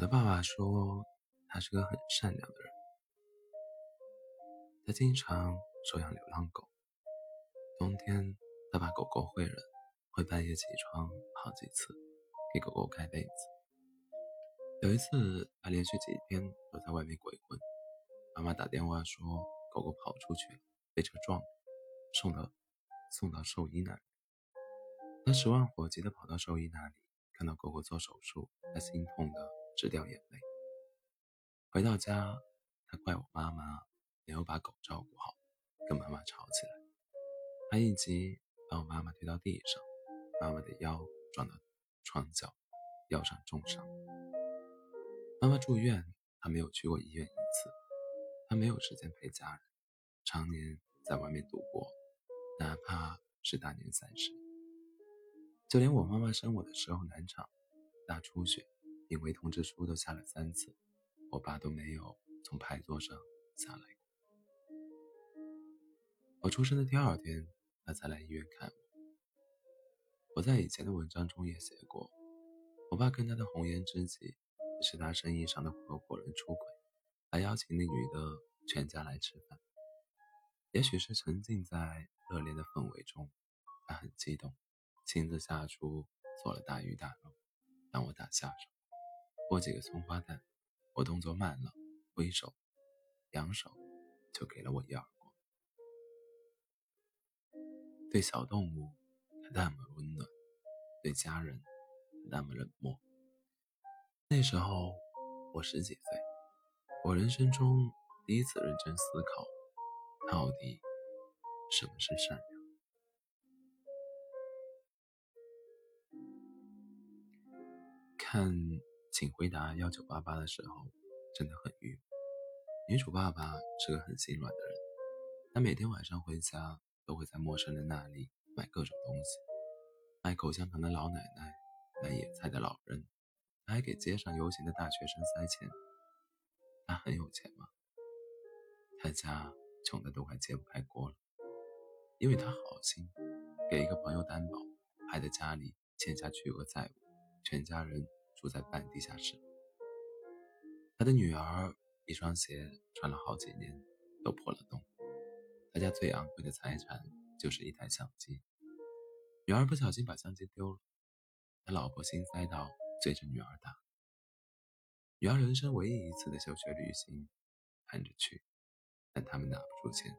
我的爸爸说，他是个很善良的人。他经常收养流浪狗。冬天，他把狗狗会冷，会半夜起床好几次，给狗狗盖被子。有一次，他连续几天都在外面鬼混。妈妈打电话说，狗狗跑出去了，被车撞了，送到送到兽医那里。他十万火急地跑到兽医那里，看到狗狗做手术，他心痛的直掉眼泪。回到家，他怪我妈妈。没有把狗照顾好，跟妈妈吵起来。他一急把我妈妈推到地上，妈妈的腰撞到床角，腰上重伤。妈妈住院，他没有去过医院一次。他没有时间陪家人，常年在外面赌博，哪怕是大年三十。就连我妈妈生我的时候难产、大出血，病危通知书都下了三次，我爸都没有从牌桌上下来。我出生的第二天，他才来医院看我。我在以前的文章中也写过，我爸跟他的红颜知己是他生意上的合伙人出轨，还邀请那女的全家来吃饭。也许是沉浸在热恋的氛围中，他很激动，亲自下厨做了大鱼大肉，让我打下手，剥几个葱花蛋。我动作慢了，挥手，扬手就给了我一耳光。对小动物，他那么温暖；对家人，那么冷漠。那时候我十几岁，我人生中第一次认真思考，到底什么是善良。看《请回答幺九八八》的时候，真的很郁闷。女主爸爸是个很心软的人，他每天晚上回家。都会在陌生人那里买各种东西，卖口香糖的老奶奶，卖野菜的老人，还给街上游行的大学生塞钱。他很有钱吗？他家穷的都快揭不开锅了，因为他好心，给一个朋友担保，害得家里欠下巨额债务，全家人住在半地下室。他的女儿一双鞋穿了好几年，都破了洞。他家最昂贵的财产就是一台相机。女儿不小心把相机丢了，他老婆心塞到追着女儿打。女儿人生唯一一次的休学旅行，盼着去，但他们拿不出钱。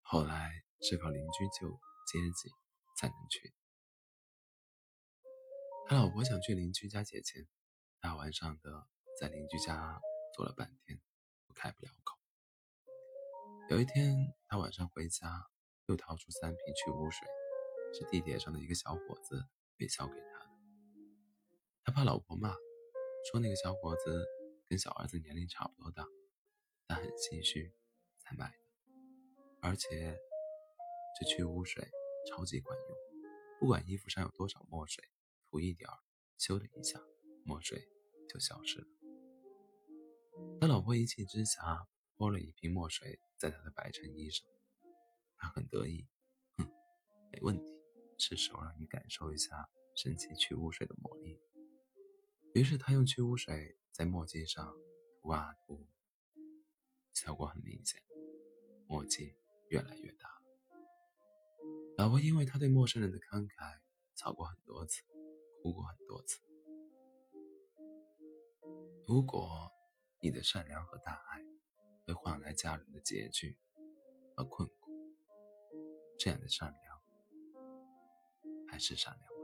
后来是靠邻居救接济才能去。他老婆想去邻居家借钱，大晚上的在邻居家坐了半天，都开不了口。有一天，他晚上回家，又掏出三瓶去污水，是地铁上的一个小伙子推销给他的。他怕老婆骂，说那个小伙子跟小儿子年龄差不多大，但很心虚，才买的。而且这去污水超级管用，不管衣服上有多少墨水，涂一点儿，咻的一下，墨水就消失了。他老婆一气之下。泼了一瓶墨水在他的白衬衣上，他很得意，哼，没问题，是时候让你感受一下神奇去污水的魔力。于是他用去污水在墨迹上涂啊涂，效果很明显，墨迹越来越大。老婆因为他对陌生人的慷慨，吵过很多次，哭过很多次。如果你的善良和大爱。会换来家人的拮据和困苦，这样的善良还是善良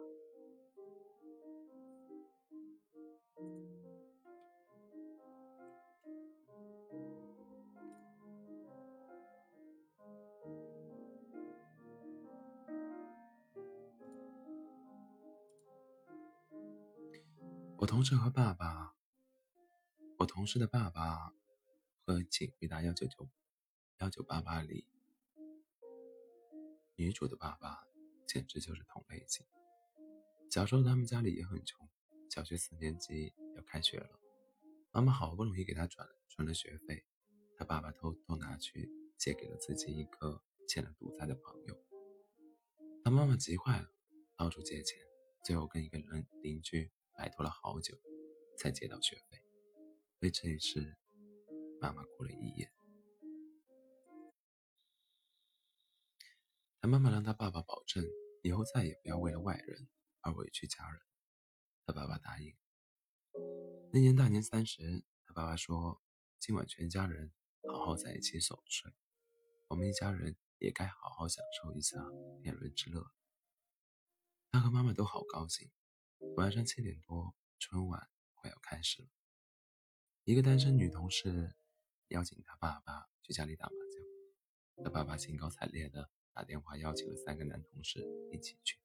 我同事和爸爸，我同事的爸爸。和请回答幺九九幺九八八里，女主的爸爸简直就是同类型。小时候他们家里也很穷，小学四年级要开学了，妈妈好不容易给他转了存了学费，他爸爸偷偷拿去借给了自己一个欠了赌债的朋友。他妈妈急坏了，到处借钱，最后跟一个人邻居摆脱了好久，才借到学费。为这一事，妈妈哭了一夜。他妈妈让他爸爸保证，以后再也不要为了外人而委屈家人。他爸爸答应。那年大年三十，他爸爸说：“今晚全家人好好在一起守岁，我们一家人也该好好享受一下天伦之乐。”他和妈妈都好高兴。晚上七点多，春晚快要开始了。一个单身女同事邀请她爸爸去家里打麻将，她爸爸兴高采烈地打电话邀请了三个男同事一起去。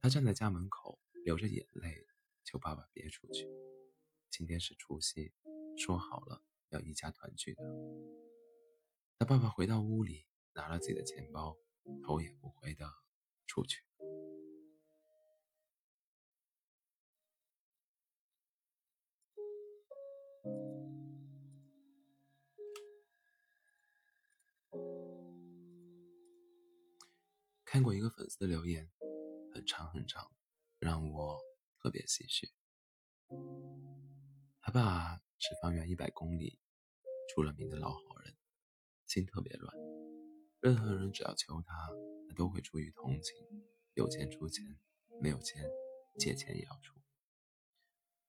他站在家门口，流着眼泪求爸爸别出去。今天是除夕，说好了要一家团聚的。他爸爸回到屋里，拿了自己的钱包，头也不回的出去。看过一个粉丝的留言，很长很长，让我特别唏嘘。他爸是方圆一百公里出了名的老好人，心特别软，任何人只要求他，他都会出于同情，有钱出钱，没有钱借钱也要出。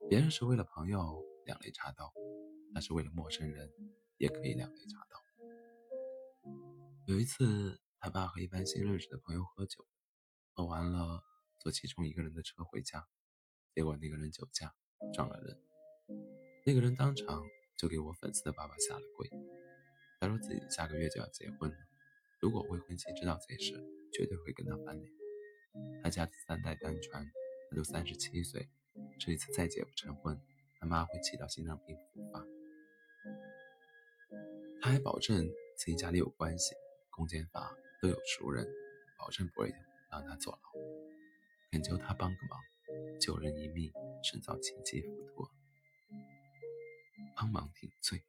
别人是为了朋友两肋插刀，他是为了陌生人也可以两肋插刀。有一次，他爸和一般新认识的朋友喝酒，喝完了坐其中一个人的车回家，结果那个人酒驾撞了人。那个人当场就给我粉丝的爸爸下了跪，他说自己下个月就要结婚了，如果未婚妻知道这事，绝对会跟他翻脸。他家三代单传，他都三十七岁，这一次再结不成婚，他妈会气到心脏病复发。他还保证自己家里有关系，公检法都有熟人，保证不会让他坐牢，恳求他帮个忙，救人一命胜造七级浮屠。帮忙顶罪，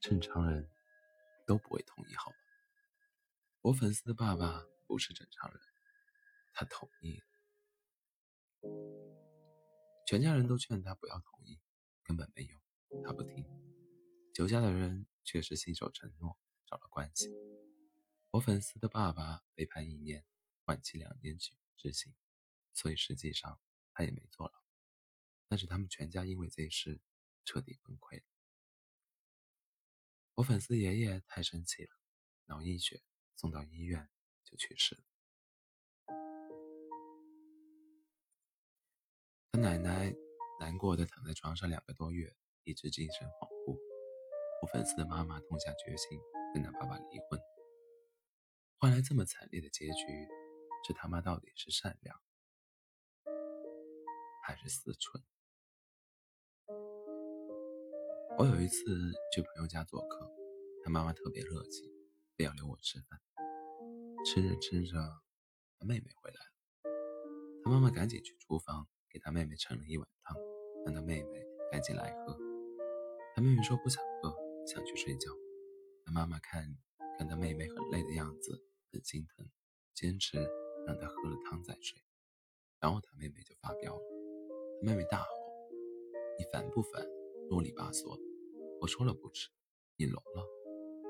正常人都不会同意，好吗？我粉丝的爸爸不是正常人，他同意了。全家人都劝他不要同意，根本没用，他不听。酒驾的人确实信守承诺，找了关系。我粉丝的爸爸被判一年，缓期两年执执行，所以实际上他也没坐牢。但是他们全家因为这事。彻底崩溃了。我粉丝爷爷太生气了，脑溢血，送到医院就去世了。他奶奶难过的躺在床上两个多月，一直精神恍惚。我粉丝的妈妈痛下决心跟他爸爸离婚，换来这么惨烈的结局，这他妈到底是善良还是思忖？我有一次去朋友家做客，他妈妈特别热情，非要留我吃饭。吃着吃着，他妹妹回来了，他妈妈赶紧去厨房给他妹妹盛了一碗汤，让他妹妹赶紧来喝。他妹妹说不想喝，想去睡觉。他妈妈看看他妹妹很累的样子，很心疼，坚持让她喝了汤再睡。然后他妹妹就发飙了，他妹妹大吼：“你烦不烦？”啰里吧嗦，我说了不吃，你聋了？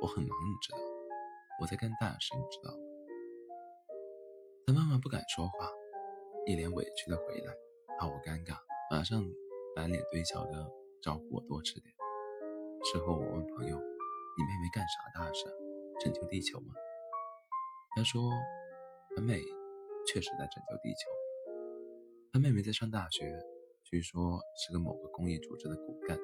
我很忙，你知道？我在干大事，你知道吗？他妈妈不敢说话，一脸委屈的回来，怕我尴尬，马上满脸堆笑的招呼我多吃点。事后我问朋友：“你妹妹干啥大事？拯救地球吗？”他说：“他妹确实在拯救地球。他妹妹在上大学。”据说是个某个公益组织的骨干，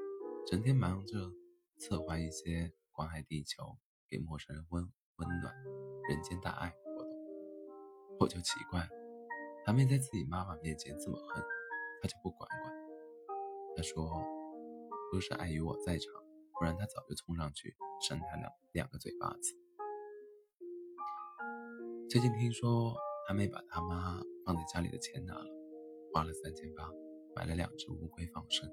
整天忙着策划一些关爱地球、给陌生人温温暖、人间大爱活动。我就奇怪，他妹在自己妈妈面前这么恨，他就不管管？他说：“都是碍于我在场，不然他早就冲上去扇他两两个嘴巴子。”最近听说他妹把他妈放在家里的钱拿了，花了三千八。买了两只乌龟放生，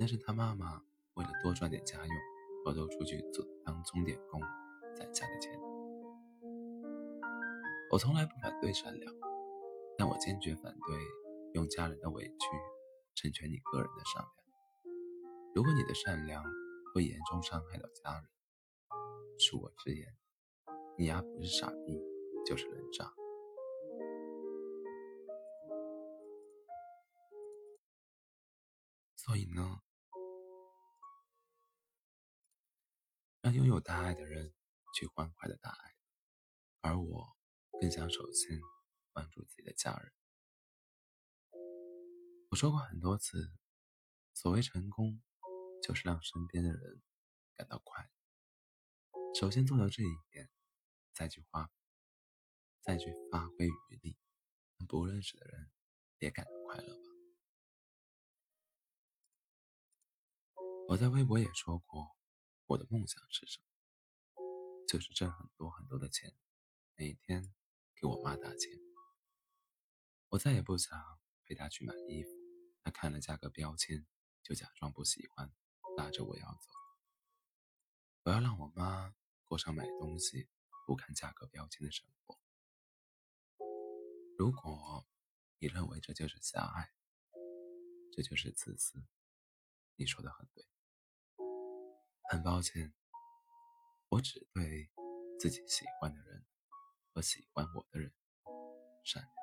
那是他妈妈为了多赚点家用，偷偷出去做当钟点工攒下的钱。我从来不反对善良，但我坚决反对用家人的委屈成全你个人的善良。如果你的善良会严重伤害到家人，恕我直言，你丫不是傻逼就是人渣。所以呢，让拥有大爱的人去欢快的大爱，而我更想首先关注自己的家人。我说过很多次，所谓成功，就是让身边的人感到快乐。首先做到这一点，再去花，再去发挥余力，让不认识的人也感到快乐吧。我在微博也说过，我的梦想是什么？就是挣很多很多的钱，每天给我妈打钱。我再也不想陪她去买衣服，她看了价格标签就假装不喜欢，拉着我要走。我要让我妈过上买东西不看价格标签的生活。如果你认为这就是狭隘，这就是自私，你说的很对。很抱歉，我只对自己喜欢的人和喜欢我的人善良。